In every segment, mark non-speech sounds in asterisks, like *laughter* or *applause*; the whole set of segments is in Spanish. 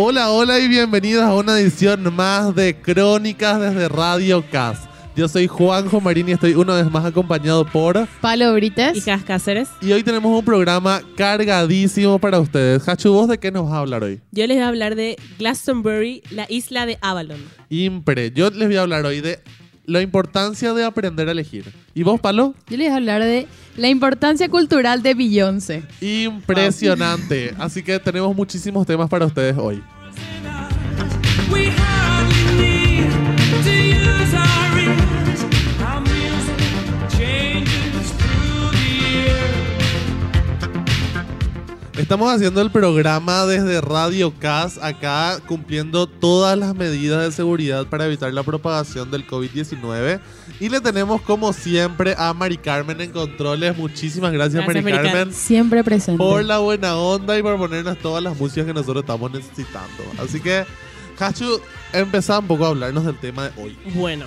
Hola, hola y bienvenidos a una edición más de Crónicas desde Radio Cas. Yo soy Juanjo Marín y estoy una vez más acompañado por... Palo Brites. Y Cas Cáceres. Y hoy tenemos un programa cargadísimo para ustedes. Hachu, ¿vos de qué nos vas a hablar hoy? Yo les voy a hablar de Glastonbury, la isla de Avalon. Impre. Yo les voy a hablar hoy de la importancia de aprender a elegir. ¿Y vos, Palo? Yo les voy a hablar de la importancia cultural de Beyoncé. Impresionante. Así que tenemos muchísimos temas para ustedes hoy. Estamos haciendo el programa desde Radio CAS, acá cumpliendo todas las medidas de seguridad para evitar la propagación del COVID-19. Y le tenemos, como siempre, a Mari Carmen en controles. Muchísimas gracias, Gracias, Mari Carmen, Siempre presente. por la buena onda y por ponernos todas las músicas que nosotros estamos necesitando. Así que, Hachu, empezá un poco a hablarnos del tema de hoy. Bueno,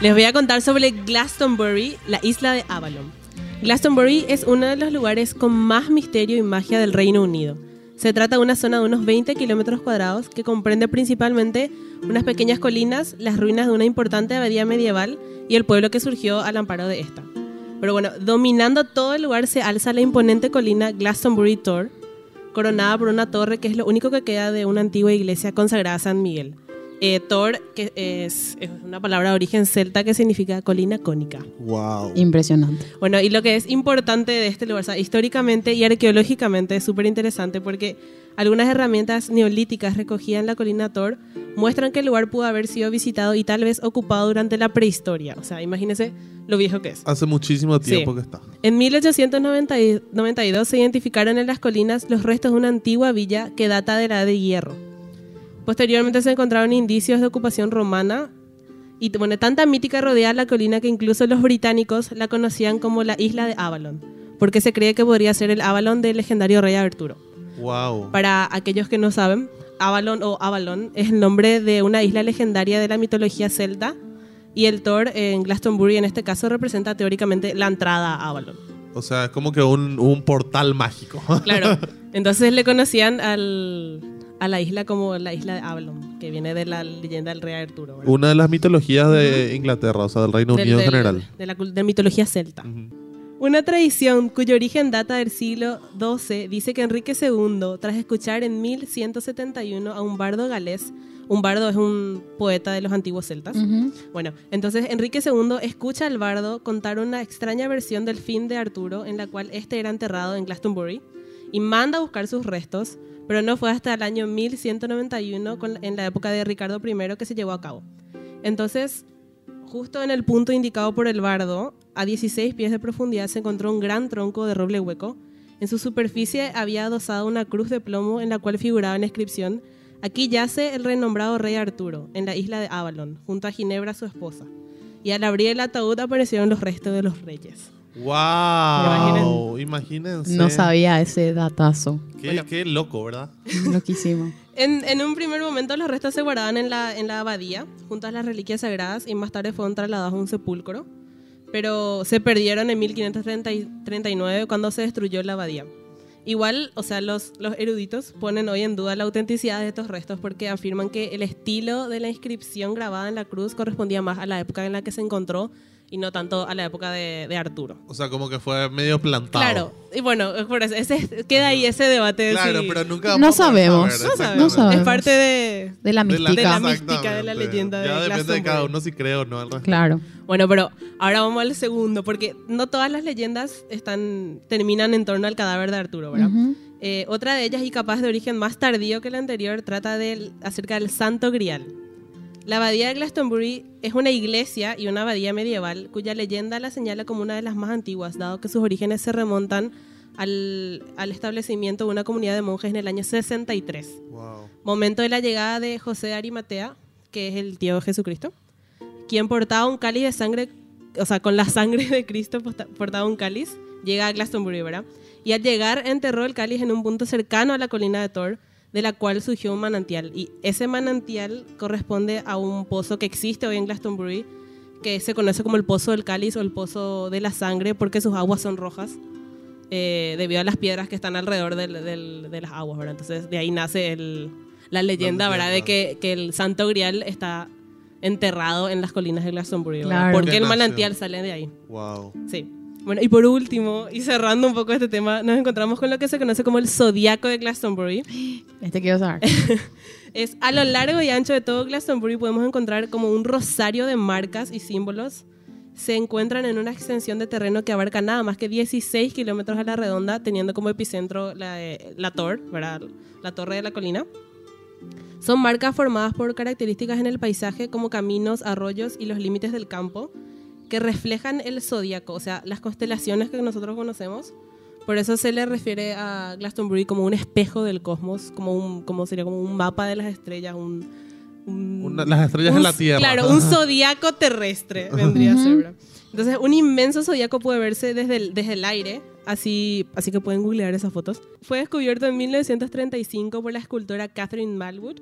les voy a contar sobre Glastonbury, la isla de Avalon. Glastonbury es uno de los lugares con más misterio y magia del Reino Unido. Se trata de una zona de unos 20 kilómetros cuadrados que comprende principalmente unas pequeñas colinas, las ruinas de una importante abadía medieval y el pueblo que surgió al amparo de esta. Pero bueno, dominando todo el lugar se alza la imponente colina Glastonbury Tor, coronada por una torre que es lo único que queda de una antigua iglesia consagrada a San Miguel. Eh, Tor, que es, es una palabra de origen celta que significa colina cónica. ¡Wow! Impresionante. Bueno, y lo que es importante de este lugar, o sea, históricamente y arqueológicamente es súper interesante porque algunas herramientas neolíticas recogidas en la colina Tor muestran que el lugar pudo haber sido visitado y tal vez ocupado durante la prehistoria. O sea, imagínense lo viejo que es. Hace muchísimo tiempo Sí. que está. En 1892 se identificaron en las colinas los restos de una antigua villa que data de la Edad de Hierro. Posteriormente se encontraron indicios de ocupación romana y bueno, tanta mítica rodea la colina que incluso los británicos la conocían como la isla de Avalon, porque se cree que podría ser el Avalon del legendario rey Arturo. ¡Wow! Para aquellos que no saben, Avalon o Avalon es el nombre de una isla legendaria de la mitología celta y el Thor en Glastonbury en este caso representa teóricamente la entrada a Avalon. O sea, es como que un, un portal mágico. Claro. *laughs* Entonces le conocían al, a la isla como la isla de Avalon, que viene de la leyenda del rey Arturo. ¿verdad? Una de las mitologías de Inglaterra, o sea, del Reino Del- Unido en general. De la de mitología celta. Una tradición cuyo origen data del siglo XII dice que Enrique II, tras escuchar en 1171 a un bardo galés, un bardo es un poeta de los antiguos celtas, bueno, entonces Enrique II escucha al bardo contar una extraña versión del fin de Arturo en la cual este era enterrado en Glastonbury y manda a buscar sus restos, pero no fue hasta el año 1191 con- en la época de Ricardo I que se llevó a cabo. Entonces, justo en el punto indicado por el bardo, a 16 pies de profundidad se encontró un gran tronco de roble hueco. En su superficie había adosado una cruz de plomo en la cual figuraba la inscripción Aquí yace el renombrado rey Arturo, en la isla de Avalon, junto a Ginebra su esposa. Y al abrir el ataúd aparecieron los restos de los reyes. ¡Wow! Imagínense. No sabía ese datazo. Qué, Bueno. qué loco, ¿verdad? *laughs* Loquísimo. En, en un primer momento los restos se guardaban en la, en la abadía, junto a las reliquias sagradas, y más tarde fueron trasladados a un sepulcro. Pero se perdieron en 1539 cuando se destruyó la abadía. Igual, o sea, los, los eruditos ponen hoy en duda la autenticidad de estos restos porque afirman que el estilo de la inscripción grabada en la cruz correspondía más a la época en la que se encontró y no tanto a la época de, de Arturo. O sea, como que fue medio plantado. Claro, y bueno, es por eso, ese, queda ahí ese debate. de Claro, si- pero nunca No vamos a poder sabemos. saber, no sabemos. sabemos. Es parte de, De la De la, mística. De la mística, de la leyenda de Ya depende de cada uno si cree o no. al respecto. Claro. Bueno, pero ahora vamos al segundo, porque no todas las leyendas están, terminan en torno al cadáver de Arturo, ¿verdad? Ujú. Eh, otra de ellas, y capaz de origen más tardío que la anterior, trata del, acerca del Santo Grial. La abadía de Glastonbury es una iglesia y una abadía medieval cuya leyenda la señala como una de las más antiguas, dado que sus orígenes se remontan al, al establecimiento de una comunidad de monjes en el año 63 Wow. momento de la llegada de José de Arimatea, que es el tío de Jesucristo, quien portaba un cáliz de sangre, o sea, con la sangre de Cristo portaba un cáliz, llega a Glastonbury, ¿verdad? Y al llegar enterró el cáliz en un punto cercano a la colina de Thor, de la cual surgió un manantial. Y ese manantial corresponde a un pozo que existe hoy en Glastonbury, que se conoce como el pozo del cáliz o el pozo de la sangre, porque sus aguas son rojas. eh, debido a las piedras que están alrededor del- del- de las aguas, ¿verdad? Entonces de ahí nace el, la leyenda, La ¿verdad? De que, que el Santo Grial está enterrado en las colinas de Glastonbury. ¿verdad? Claro. Porque Que el manantial sale de ahí. Wow. Sí. Bueno, y por último, y cerrando un poco este tema, nos encontramos con lo que se conoce como el zodiaco de Glastonbury. *gasps* Este quiero saber. *laughs* Es a lo largo y ancho de todo Glastonbury podemos encontrar como un rosario de marcas y símbolos. Se encuentran en una extensión de terreno que abarca nada más que 16 kilómetros a la redonda, teniendo como epicentro la, eh, la torre, ¿verdad? La torre de la colina. Son marcas formadas por características en el paisaje como caminos, arroyos y los límites del campo que reflejan el zodíaco, o sea, las constelaciones que nosotros conocemos. Por eso se le refiere a Glastonbury como un espejo del cosmos, como un, como sería como un mapa de las estrellas, un, un- Una- las estrellas un- en la Tierra. Claro, un zodíaco terrestre vendría a ser. ¿verdad? Entonces, un inmenso zodíaco puede verse desde el, desde el aire, así, así que pueden googlear esas fotos. Fue descubierto en 1935 por la escultora Catherine Malwood,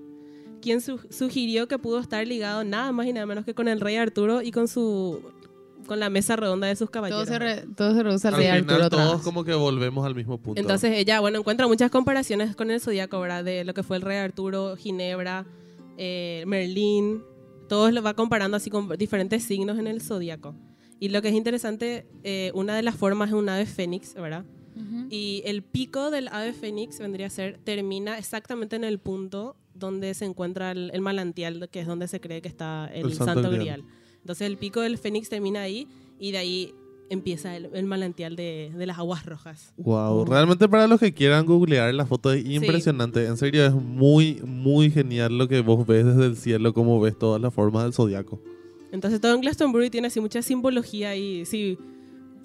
quien su- sugirió que pudo estar ligado nada más y nada menos que con el rey Arturo y con su con la mesa redonda de sus Todo caballeros. se, re- todo se reduce al Al rey final Arturo todos como que volvemos al mismo punto. Entonces ella, bueno, encuentra muchas comparaciones con el zodíaco, ¿verdad? De lo que fue el rey Arturo, Ginebra, eh, Merlín. Todos lo va comparando así con diferentes signos en el zodíaco. Y lo que es interesante, eh, una de las formas es un ave fénix, ¿verdad? Y el pico del ave fénix vendría a ser, termina exactamente en el punto donde se encuentra el, el manantial, que es donde se cree que está el, El Santo Santo, Grial. Grial. Entonces el pico del fénix termina ahí y de ahí empieza el, el manantial de, de las aguas rojas. Wow, realmente para los que quieran googlear la foto es impresionante. En serio, es muy, muy genial lo que vos ves desde el cielo, cómo ves todas las formas del zodiaco. Entonces todo en Glastonbury tiene así mucha simbología y si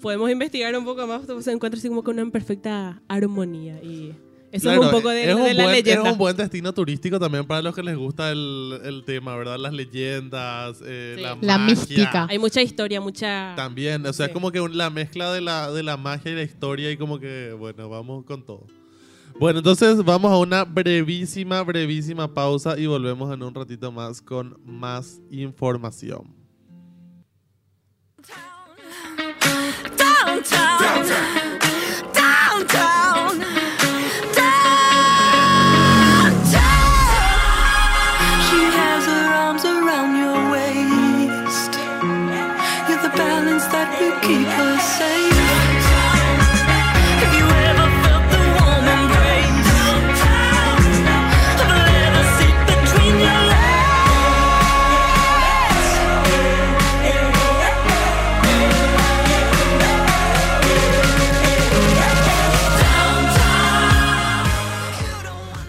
podemos investigar un poco más, se encuentra así como con una perfecta armonía y eso Claro, es un poco de, es de un la buen, leyenda. Es un buen destino turístico también para los que les gusta el, el tema, ¿verdad? Las leyendas, eh, Sí. la, La magia. mística. Hay mucha historia, mucha... También, o sea, Sí. como que un- la mezcla de la, de la magia y la historia y como que, bueno, vamos con todo. Bueno, entonces vamos a una brevísima, brevísima pausa y volvemos en un ratito más con más información. Downtown. Downtown. Downtown.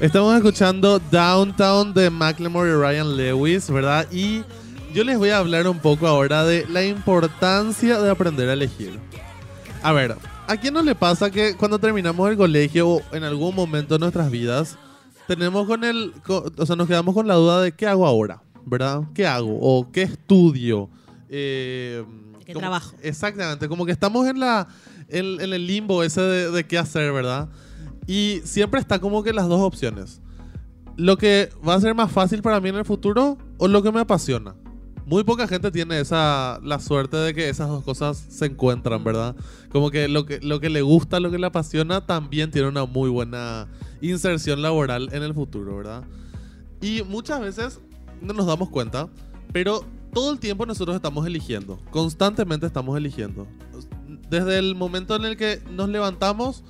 Estamos escuchando Downtown de Macklemore y Ryan Lewis, ¿verdad? Y yo les voy a hablar un poco ahora de la importancia de aprender a elegir. A ver, ¿a quién no le pasa que cuando terminamos el colegio o en algún momento de nuestras vidas tenemos con el, co- o sea, nos quedamos con la duda de qué hago ahora, ¿verdad? ¿Qué hago o qué estudio? Eh, ¿De qué como- trabajo? Exactamente, como que estamos en la en, en el limbo ese de, de qué hacer, ¿verdad? Y siempre está como que las dos opciones. Lo que va a ser más fácil para mí en el futuro o lo que me apasiona. Muy poca gente tiene esa la suerte de que esas dos cosas se encuentran, ¿verdad? Como que lo que lo que le gusta, lo que le apasiona también tiene una muy buena inserción laboral en el futuro, ¿verdad? Y muchas veces no nos damos cuenta, pero todo el tiempo nosotros estamos eligiendo, constantemente estamos eligiendo. Desde el momento en el que nos levantamos,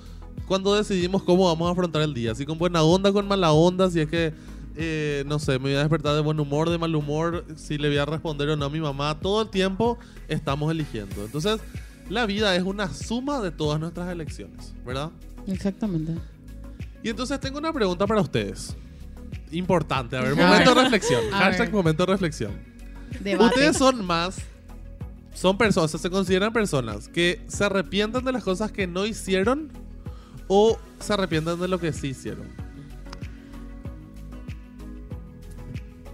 cuando decidimos cómo vamos a afrontar el día, si con buena onda, con mala onda, si es que, eh, no sé, me voy a despertar de buen humor, de mal humor, si le voy a responder o no a mi mamá, todo el tiempo estamos eligiendo. Entonces, la vida es una suma de todas nuestras elecciones, ¿verdad? Exactamente. Y entonces tengo una pregunta para ustedes. Importante, a ver, A momento ver. de reflexión. *laughs* A Hashtag ver. momento de reflexión. Debate. Ustedes son más. Son personas, se consideran personas que se arrepienten de las cosas que no hicieron o se arrepienten de lo que sí hicieron.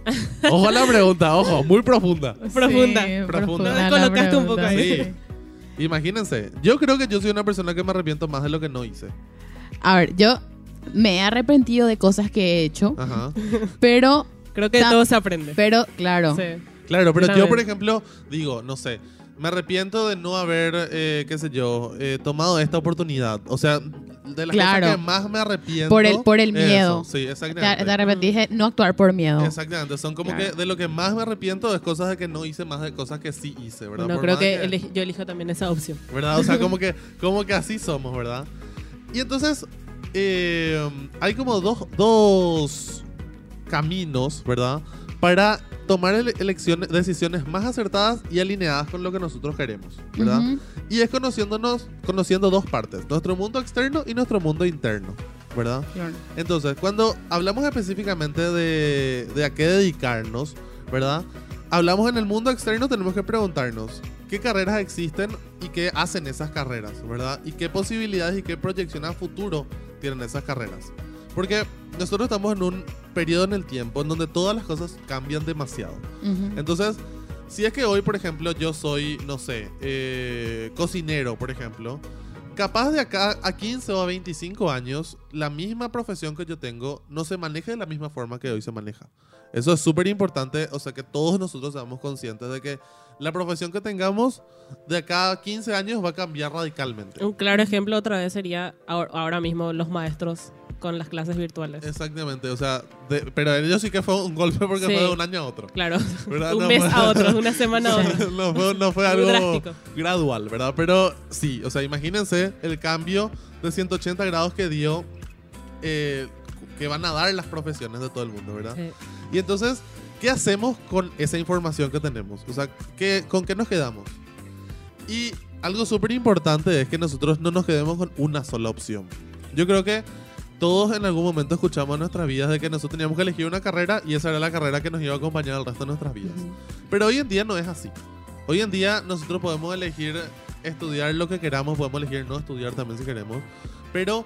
*laughs* Ojo a la pregunta, ojo, muy profunda. Profunda. Sí, Profunda. Me colocaste un poco ahí. Sí. Imagínense, yo creo que yo soy una persona que me arrepiento más de lo que no hice. A ver, yo me he arrepentido de cosas que he hecho, Ajá. *laughs* pero, Creo que de todo se aprende. pero, claro, Sí. Claro, pero Yo por ejemplo, digo, no sé, me arrepiento de no haber, eh, qué sé yo, eh, tomado esta oportunidad. O sea, de las Claro. cosas que más me arrepiento. Por el- por el eso, miedo. sí, De, exactamente. de repente dije, no actuar por miedo. Exactamente, son como Claro. que de lo que más me arrepiento es cosas de que no hice más de cosas que sí hice, ¿verdad? No Por creo que elej- yo elijo también esa opción. ¿verdad? O sea, como *laughs* que, como que así somos, ¿verdad? Y entonces, eh, hay como dos, dos caminos, ¿verdad? Para tomar ele- elecciones, decisiones más acertadas y alineadas con lo que nosotros queremos, ¿verdad? Ujú. Y es conociéndonos, conociendo dos partes, nuestro mundo externo y nuestro mundo interno, ¿verdad? Claro. Entonces, cuando hablamos específicamente de, de a qué dedicarnos, ¿verdad? Hablamos en el mundo externo, tenemos que preguntarnos qué carreras existen y qué hacen esas carreras, ¿verdad? Y qué posibilidades y qué proyección a futuro tienen esas carreras. Porque nosotros estamos en un periodo en el tiempo en donde todas las cosas cambian demasiado. Ujú. Entonces, si es que hoy, por ejemplo, yo soy, no sé, eh, cocinero, por ejemplo, capaz de acá a 15 o a 25 años, la misma profesión que yo tengo no se maneja de la misma forma que hoy se maneja. Eso es súper importante, o sea, que todos nosotros seamos conscientes de que la profesión que tengamos de acá a 15 años va a cambiar radicalmente. Un claro ejemplo otra vez sería ahor- ahora mismo los maestros con las clases virtuales. Exactamente, o sea, de- pero ellos sí que fue un golpe porque Sí. fue de un año a otro. Claro, ¿Verdad? *laughs* un No mes fue- a otro, *laughs* una semana a otra. no, fue, no fue algo drástico. gradual, ¿verdad? Pero sí, o sea, imagínense el cambio de 180 grados que dio, eh, que van a dar las profesiones de todo el mundo, ¿verdad? Sí. Y entonces, ¿qué hacemos con esa información que tenemos? O sea, ¿qué, ¿con qué nos quedamos? Y algo súper importante es que nosotros no nos quedemos con una sola opción. Yo creo que todos en algún momento escuchamos en nuestras vidas de que nosotros teníamos que elegir una carrera y esa era la carrera que nos iba a acompañar el resto de nuestras vidas. Pero hoy en día no es así. Hoy en día nosotros podemos elegir estudiar lo que queramos, podemos elegir no estudiar también si queremos. Pero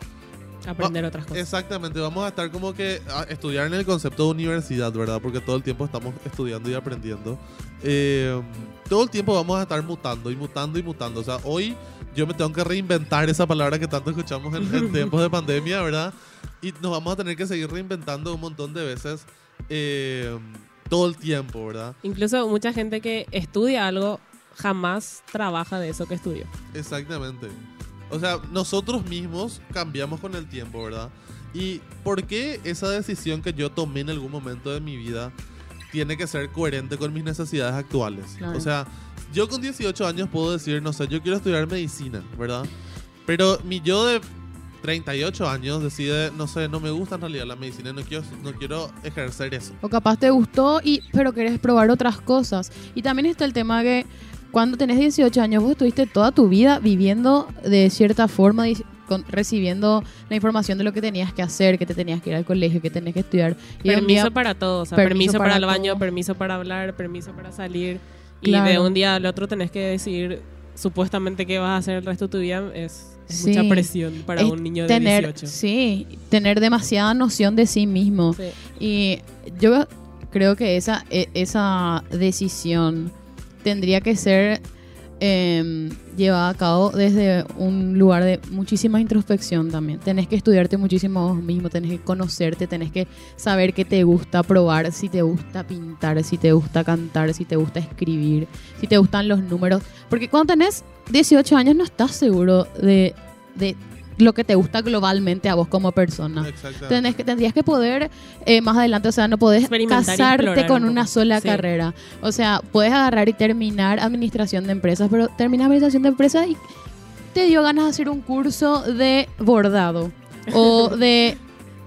Aprender otras cosas. exactamente, vamos a estar como que a estudiar en el concepto de universidad, ¿verdad? Porque todo el tiempo estamos estudiando y aprendiendo. Eh, todo el tiempo vamos a estar mutando y mutando y mutando. O sea, hoy yo me tengo que reinventar esa palabra que tanto escuchamos en, en *laughs* tiempos de pandemia, ¿verdad? Y nos vamos a tener que seguir reinventando un montón de veces eh, todo el tiempo, ¿verdad? Incluso mucha gente que estudia algo jamás trabaja de eso que estudió. Exactamente. O sea, nosotros mismos cambiamos con el tiempo, ¿verdad? ¿Y por qué esa decisión que yo tomé en algún momento de mi vida tiene que ser coherente con mis necesidades actuales? Claro. O sea, yo con 18 años puedo decir, no sé, yo quiero estudiar medicina, ¿verdad? Pero mi yo de 38 años decide, no sé, no me gusta en realidad la medicina, no quiero, no quiero ejercer eso. O capaz te gustó, y, pero querés probar otras cosas. Y también está el tema que cuando tenés 18 años, vos estuviste toda tu vida viviendo de cierta forma, con- recibiendo la información de lo que tenías que hacer, que te tenías que ir al colegio, que tenías que estudiar. Y permiso día- para todo, o sea, permiso permiso, para, para el baño, todo. permiso para hablar, permiso para salir. Y de un día al otro tenés que decidir supuestamente qué vas a hacer el resto de tu vida. Es, Sí. mucha presión para es un niño de tener, 18. Sí, tener demasiada noción de sí mismo. Sí. Y yo creo que esa, e- esa decisión tendría que ser em, llevada a cabo desde un lugar de muchísima introspección también. Tenés que estudiarte muchísimo vos mismo, tenés que conocerte, tenés que saber qué te gusta probar, si te gusta pintar, si te gusta cantar, si te gusta escribir, si te gustan los números. Porque cuando tenés 18 años no estás seguro de lo que te gusta globalmente a vos como persona. Exactamente. Tenés que, tendrías que poder eh, más adelante, o sea, no podés casarte con un una sola Sí. carrera. O sea, puedes agarrar y terminar administración de empresas, pero terminas administración de empresas y te dio ganas de hacer un curso de bordado o *laughs* de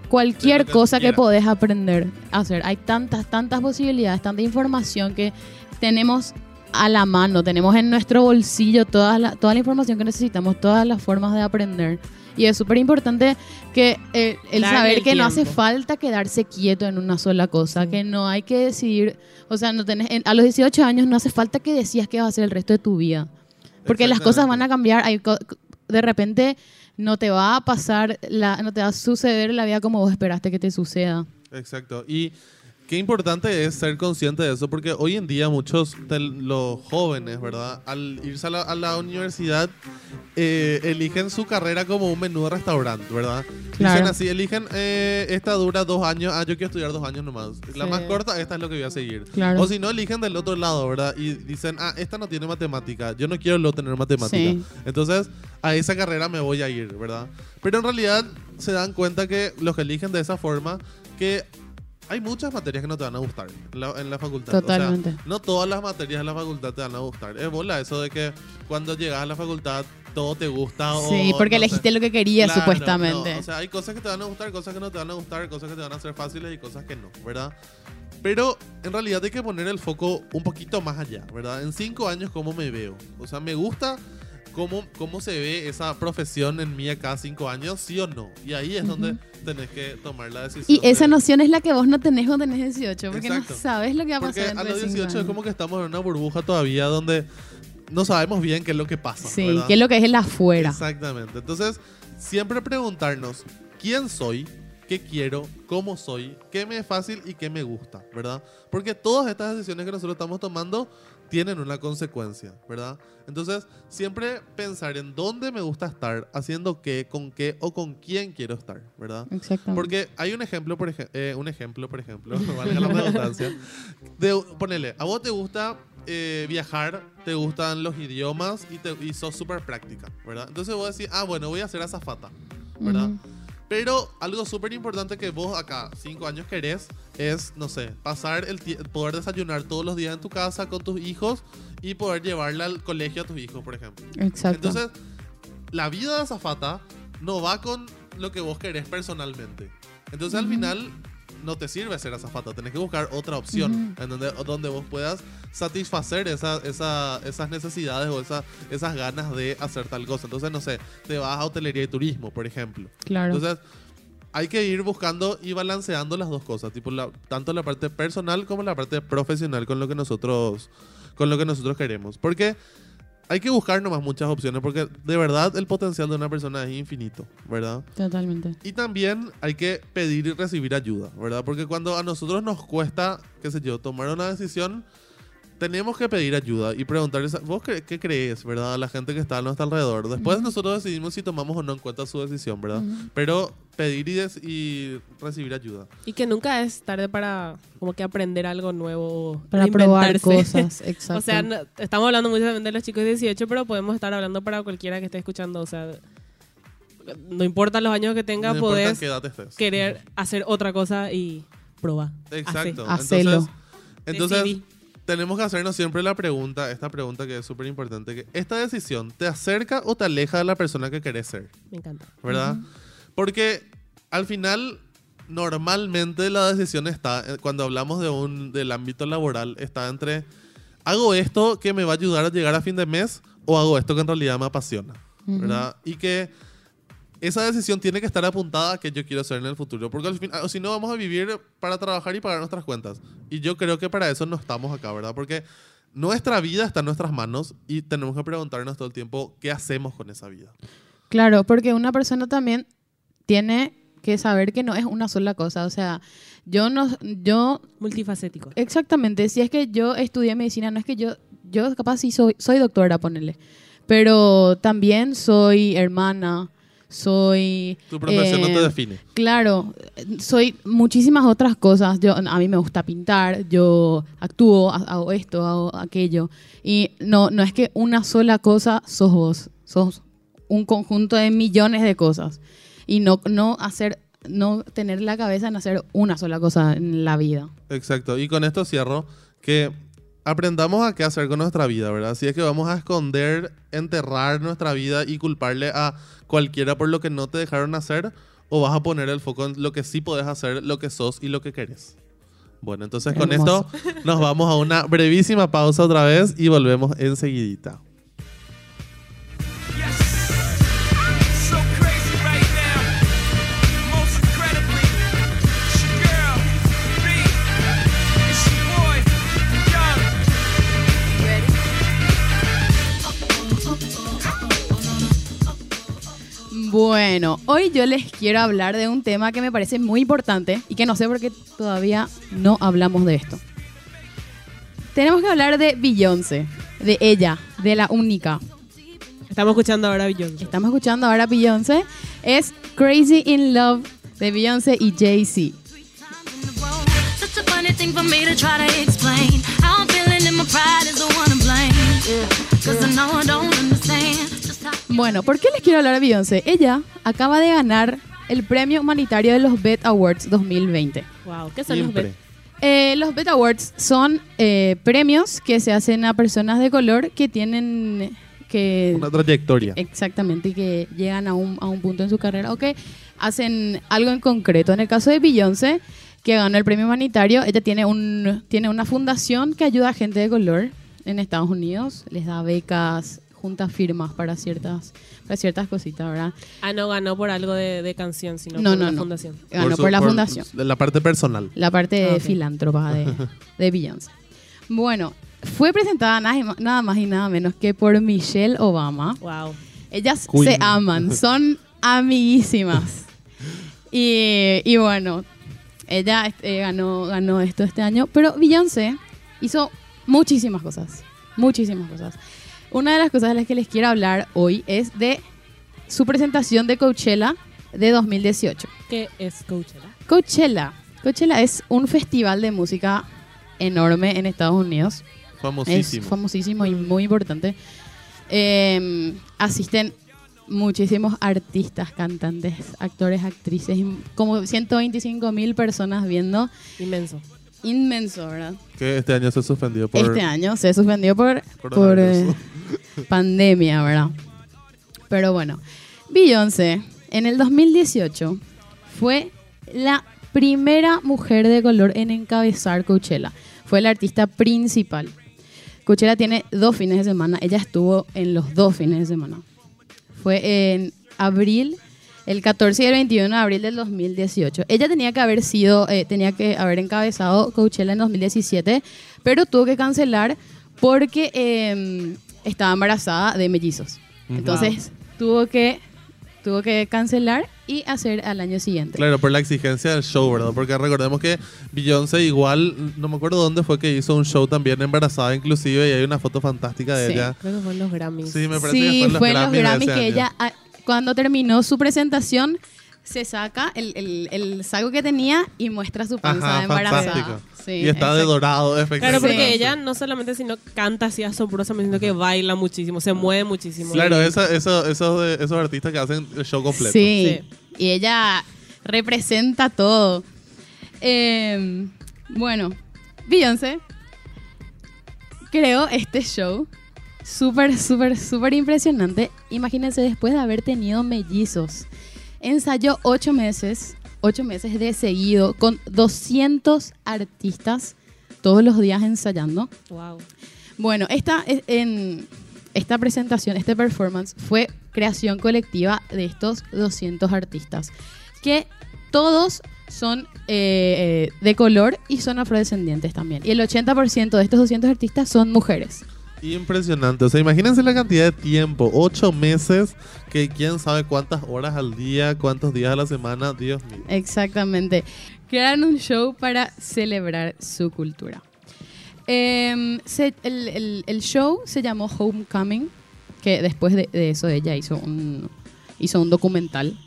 cualquier que cosa que podés aprender a hacer. Hay tantas, tantas posibilidades, tanta información que tenemos a la mano, tenemos en nuestro bolsillo toda la, toda la información que necesitamos, todas las formas de aprender. Y es súper importante que eh, el Darle saber el que no hace tiempo. falta quedarse quieto en una sola cosa, que no hay que decidir, o sea, no tenés, en- a los 18 años no hace falta que decías qué va a ser el resto de tu vida. Porque las cosas van a cambiar, hay de repente no te va a pasar, la, no te va a suceder la vida como vos esperaste que te suceda. Exacto. Y qué importante es ser consciente de eso, porque hoy en día muchos de los jóvenes, ¿verdad? Al irse a la, a la universidad, eh, eligen su carrera como un menú de restaurante, ¿verdad? Claro. Dicen así, eligen, eh, esta dura dos años, ah, yo quiero estudiar dos años nomás. La Sí. más corta, esta es lo que voy a seguir. Claro. O si no, eligen del otro lado, ¿verdad? Y dicen, ah, esta no tiene matemática, yo no quiero lo tener matemática. Sí. Entonces, a esa carrera me voy a ir, ¿verdad? Pero en realidad se dan cuenta que los que eligen de esa forma, que hay muchas materias que no te van a gustar en la, en la facultad. O sea, Totalmente. no todas las materias de la facultad te van a gustar. Es bola eso de que cuando llegas a la facultad todo te gusta. o- Sí, porque no sé. elegiste lo que querías, Claro, supuestamente. no, o sea, hay cosas que te van a gustar, cosas que no te van a gustar, cosas que te van a ser fáciles y cosas que no, ¿verdad? Pero en realidad hay que poner el foco un poquito más allá, ¿verdad? En cinco años, ¿cómo me veo? O sea, ¿me gusta cómo, cómo se ve esa profesión en mí acá cinco años? ¿Sí o no? Y ahí es donde tenés que tomar la decisión. y esa de- noción es la que vos no tenés cuando tenés 18, porque Exacto. no sabes lo que va a Porque pasar a los de cinco 18 es años. como que estamos en una burbuja todavía donde no sabemos bien qué es lo que pasa. Sí, ¿verdad? que es lo que es el afuera. Exactamente. Entonces, siempre preguntarnos quién soy, qué quiero, cómo soy, qué me es fácil y qué me gusta, ¿verdad? Porque todas estas decisiones que nosotros estamos tomando tienen una consecuencia, ¿verdad? Entonces, siempre pensar en dónde me gusta estar, haciendo qué, con qué o con quién quiero estar, ¿verdad? Exactamente. Porque hay un ejemplo, por ejemplo, un ejemplo, por ejemplo, *laughs* valga la redundancia, de, ponele, a vos te gusta eh, viajar, te gustan los idiomas y, te, y sos súper práctica, ¿verdad? Entonces vos decís, ah, bueno, voy a ser azafata, ¿verdad? Pero algo súper importante que vos acá, cinco años, querés es, no sé, pasar el poder desayunar todos los días en tu casa con tus hijos y poder llevarle al colegio a tus hijos, por ejemplo. Exacto. Entonces, la vida de azafata no va con lo que vos querés personalmente. Entonces, al final, no te sirve ser azafata. Tenés que buscar otra opción en donde, donde vos puedas satisfacer esa- esa- esas necesidades o esa- esas ganas de hacer tal cosa. Entonces, no sé, te vas a hotelería y turismo, por ejemplo. claro. Entonces, hay que ir buscando y balanceando las dos cosas, tipo la- tanto la parte personal como la parte profesional con lo que nosotros con lo que nosotros queremos, porque hay que buscar nomás muchas opciones porque de verdad el potencial de una persona es infinito, ¿verdad? Totalmente. Y también hay que pedir y recibir ayuda, ¿verdad? Porque cuando a nosotros nos cuesta, qué sé yo, tomar una decisión, tenemos que pedir ayuda y preguntarles, a- ¿vos qué, qué crees, verdad? A la gente que está a nuestro alrededor. Después nosotros decidimos si tomamos o no en cuenta su decisión, ¿verdad? Ujú. Pero pedir y, y recibir ayuda. Y que nunca es tarde para como que aprender algo nuevo. Para probar cosas, exacto. *laughs* O sea, no- estamos hablando mucho de los chicos de 18, pero podemos estar hablando para cualquiera que esté escuchando. O sea, no importa los años que tenga, no podés querer hacer otra cosa y probar. Exacto. Hacelo. Entonces, entonces Decidí. Tenemos que hacernos siempre la pregunta, esta pregunta que es súper importante, que ¿esta decisión te acerca o te aleja de la persona que querés ser? Me encanta. ¿verdad? Porque al final, normalmente la decisión está, eh, cuando hablamos de un, del ámbito laboral, está entre, ¿hago esto que me va a ayudar a llegar a fin de mes o hago esto que en realidad me apasiona? ¿Verdad? Y que esa decisión tiene que estar apuntada a que yo quiero ser en el futuro, porque al fin, o si no vamos a vivir para trabajar y pagar nuestras cuentas. Y yo creo que para eso no estamos acá, ¿verdad? Porque nuestra vida está en nuestras manos y tenemos que preguntarnos todo el tiempo qué hacemos con esa vida. Claro, porque una persona también tiene que saber que no es una sola cosa. O sea, yo no, yo Multifacético. Exactamente, si es que yo estudié medicina, no es que yo, yo capaz sí soy, soy doctora, ponele, pero también soy hermana, soy... Tu profesión no eh, te define. Claro, soy muchísimas otras cosas. Yo, a mí me gusta pintar, yo actúo, ha- hago esto, hago aquello. Y no, no es que una sola cosa sos vos, sos un conjunto de millones de cosas. Y no, no hacer, no tener la cabeza en hacer una sola cosa en la vida. Exacto. Y con esto cierro que aprendamos a qué hacer con nuestra vida, ¿verdad? Si es que vamos a esconder, enterrar nuestra vida y culparle a cualquiera por lo que no te dejaron hacer, o vas a poner el foco en lo que sí podés hacer, lo que sos y lo que querés. Bueno, entonces con esto nos vamos a una brevísima pausa otra vez y volvemos enseguidita. Bueno, hoy yo les quiero hablar de un tema que me parece muy importante y que no sé por qué todavía no hablamos de esto. Tenemos que hablar de Beyoncé, de ella, de la única. Estamos escuchando ahora a Beyoncé. Estamos escuchando ahora a Beyoncé. Es Crazy in Love de Beyoncé y Jay-Z. Bueno, ¿por qué les quiero hablar de Beyoncé? Ella acaba de ganar el premio humanitario de los BET Awards 2020. Wow, ¿qué son los bet? Eh, los BET Awards son eh, premios que se hacen a personas de color que tienen que Una trayectoria. exactamente que llegan a un, a un punto en su carrera o que hacen algo en concreto. En el caso de Beyoncé, que ganó el premio humanitario, ella tiene un tiene una fundación que ayuda a gente de color en Estados Unidos, les da becas, junta firmas para ciertas para ciertas cositas, ¿verdad? Ah, no ganó por algo de, de canción, sino No, por no, la no. fundación. Ganó por, su- la fundación. de La parte personal. la parte Ah, ok. filántropa de, *laughs* de Beyoncé. Bueno, fue presentada nada más y nada menos que por Michelle Obama. Wow. Ellas Queen. se aman, *laughs* son amiguísimas. Y, y bueno, ella eh, ganó, ganó esto este año, pero Beyoncé hizo muchísimas cosas, muchísimas cosas. Una de las cosas de las que les quiero hablar hoy es de su presentación de Coachella de 2018. ¿Qué es Coachella? Coachella. Coachella es un festival de música enorme en Estados Unidos. Famosísimo. Es famosísimo y muy importante. Eh, asisten muchísimos artistas, cantantes, actores, actrices, como 125 mil personas viendo. Inmenso. Inmenso, ¿verdad? que este año se suspendió por... Este año se suspendió por, por eh, *laughs* pandemia, ¿verdad? Pero bueno, Beyoncé en el 2018 fue la primera mujer de color en encabezar Coachella. Fue la artista principal. Coachella tiene dos fines de semana. Ella estuvo en los dos fines de semana. Fue en abril, el 14 y el 21 de abril del 2018. Ella tenía que haber sido, eh, tenía que haber encabezado Coachella en 2017, pero tuvo que cancelar porque eh, estaba embarazada de mellizos. Entonces tuvo que tuvo que cancelar y hacer al año siguiente. Claro, por la exigencia del show, ¿verdad? Porque recordemos que Beyoncé igual, no me acuerdo dónde fue que hizo un show también embarazada inclusive y hay una foto fantástica de Sí. ella. Creo que fue en los Grammys. Sí, me parece Sí, que fue en los Grammys de Grammys que año. ella, ah, cuando terminó su presentación, se saca el, el, el saco que tenía y muestra su panza Ajá, embarazada. fantástico. Sí, y está de dorado, Claro, efectivamente. porque Sí. ella no solamente sino canta así asombrosamente, sino que baila muchísimo, se mueve muchísimo. Claro, Y- esa- eso- esos, de- esos artistas que hacen el show completo. Sí. Sí. y ella representa todo. Eh, bueno, Beyoncé creó este show súper, súper, súper impresionante. Imagínense después de haber tenido mellizos. Ensayó ocho meses, ocho meses de seguido, con 200 artistas todos los días ensayando. Wow. Bueno, esta, es- en, esta presentación, este performance fue creación colectiva de estos 200 artistas, que todos son eh, eh, de color y son afrodescendientes también. Y el 80% de estos 200 artistas son mujeres. Impresionante. O sea, imagínense la cantidad de tiempo. Ocho meses, que quién sabe cuántas horas al día, cuántos días a la semana. Dios mío. Exactamente. Crearon un show para celebrar su cultura. Em, el, show se llamó Homecoming, que después de, eso ella hizo un documental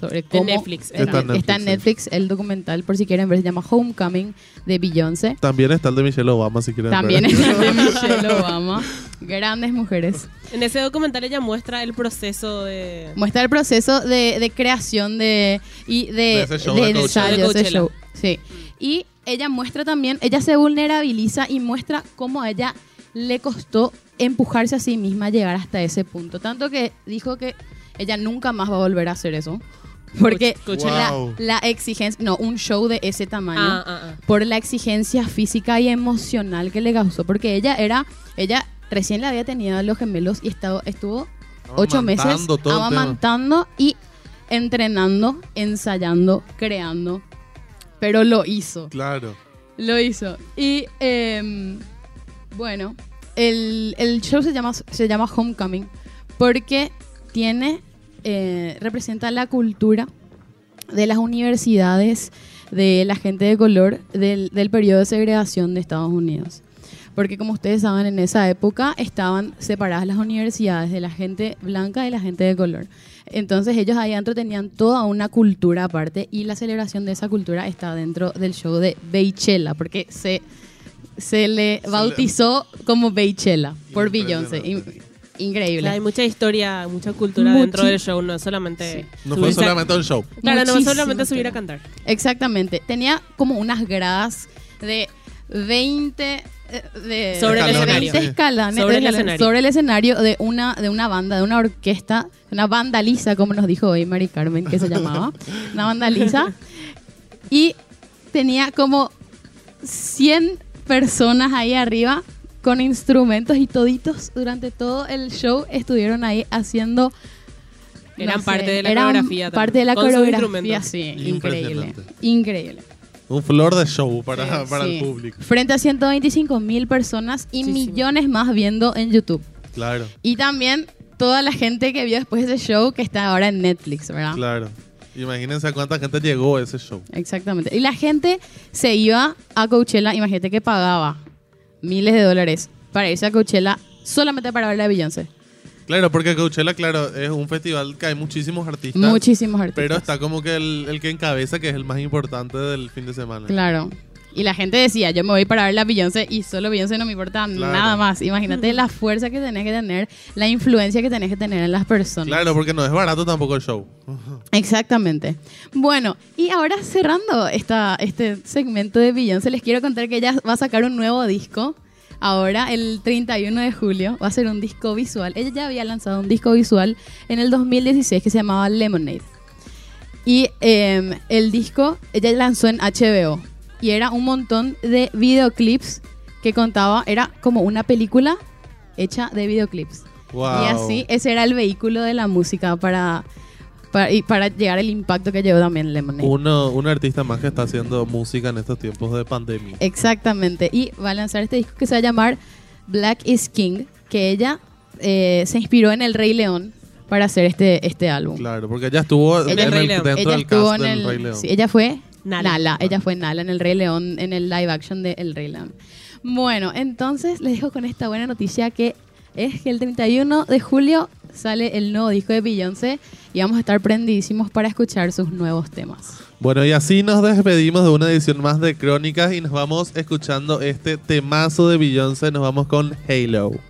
sobre cómo... Netflix, Está, está en está en Netflix, Netflix el documental, por si quieren ver, se llama Homecoming de Beyoncé. También está el de Michelle Obama, si quieren También ver. está el de *laughs* Michelle Obama. Grandes mujeres. En ese documental ella muestra el proceso de... Muestra el proceso de, de creación de y de, De ese show de ensayo, ese show. Sí. Y ella muestra también, ella se vulnerabiliza y muestra cómo a ella le costó empujarse a sí misma a llegar hasta ese punto. Tanto que dijo que ella nunca más va a volver a hacer eso. Porque la, Wow. la exigencia, no, un show de ese tamaño Ah, ah, ah. por la exigencia física y emocional que le causó. Porque ella era, ella recién le había tenido a los gemelos y estado, estuvo ocho meses amamantando y entrenando, ensayando, creando. Pero lo hizo. Claro. Lo hizo. Y em, bueno, el, el show se llama, se llama Homecoming porque tiene eh, representa la cultura de las universidades de la gente de color del, del periodo de segregación de Estados Unidos. Porque como ustedes saben, en esa época estaban separadas las universidades de la gente blanca y la gente de color. Entonces ellos ahí adentro tenían toda una cultura aparte y la celebración de esa cultura está dentro del show de Beychella, porque se, se le bautizó como Beychella por Beyoncé. In- Increíble. Hay mucha historia, mucha cultura Muchi- dentro del show, no es solamente. No fue solamente el show. Claro, no Muchísimo solamente subir a cantar. Exactamente. Tenía como unas gradas de 20 eh, de Sobre el de escenario. 20 escalones Sobre de el escenario. sobre el escenario de una de una banda, de una orquesta, una bandaliza, como nos dijo hoy Mari Carmen que se llamaba, *laughs* una bandaliza y tenía como 100 personas ahí arriba con instrumentos y toditos durante todo el show estuvieron ahí haciendo no Eran sé, parte de la eran coreografía parte de la con coreografía, sí, increíble. Increíble. Un flor de show para, para Sí. el público. Frente a 125 mil personas y Muchísimo. millones más viendo en YouTube. Claro, Y también toda la gente que vio después de ese show que está ahora en Netflix, ¿verdad? claro. Imagínense a cuánta gente llegó a ese show. Exactamente. Y la gente se iba a Coachella, imagínate que pagaba miles de dólares para irse a Coachella solamente para ver a Beyoncé. Claro, porque Coachella, claro, es un festival que hay muchísimos artistas. Muchísimos artistas. Pero está como que el, el que encabeza, que es el más importante del fin de semana. Claro. Y la gente decía, yo me voy para ver la Beyoncé y solo Beyoncé no me importa Claro. nada más. Imagínate la fuerza que tenés que tener, la influencia que tenés que tener en las personas. Claro, porque no es barato tampoco el show. Exactamente. Bueno, y ahora cerrando esta, este segmento de Beyoncé, les quiero contar que ella va a sacar un nuevo disco. Ahora, el 31 de julio, va a ser un disco visual. Ella ya había lanzado un disco visual en el 2016 que se llamaba Lemonade. Y eh, el disco ella lanzó en HBO. Y era un montón de videoclips que contaba, era como una película hecha de videoclips. Wow. Y así, ese era el vehículo de la música para, para, y para llegar al impacto que llevó también Lemonade. Uno, un artista más que está haciendo música en estos tiempos de pandemia. Exactamente. Y va a lanzar este disco que se va a llamar Black is King, que ella eh, se inspiró en El Rey León para hacer este, este álbum. Claro, porque ella estuvo Ella- en Rey el- León. dentro ella del estuvo cast en del el, Rey León. sí, ella fue Nala. Nala. ella fue Nala en el Rey León, en el live action de El Rey León. Bueno, entonces les dejo con esta buena noticia que es que el 31 de julio sale el nuevo disco de Beyoncé y vamos a estar prendidísimos para escuchar sus nuevos temas. Bueno, y así nos despedimos de una edición más de Crónicas y nos vamos escuchando este temazo de Beyoncé. Nos vamos con Halo.